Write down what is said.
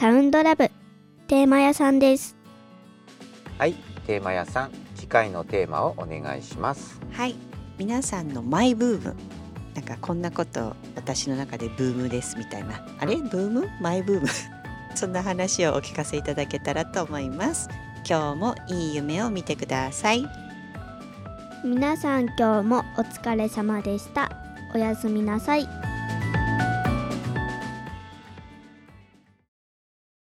サウンドラブテーマ屋さんです。はいテーマ屋さん次回のテーマをお願いします。はい皆さんのマイブーム。なんかこんなこと私の中でブームですみたいな。あれ？ブーム？マイブーム？そんな話をお聞かせいただけたらと思います。今日もいい夢を見てください。皆さん今日もお疲れ様でした。おやすみなさい。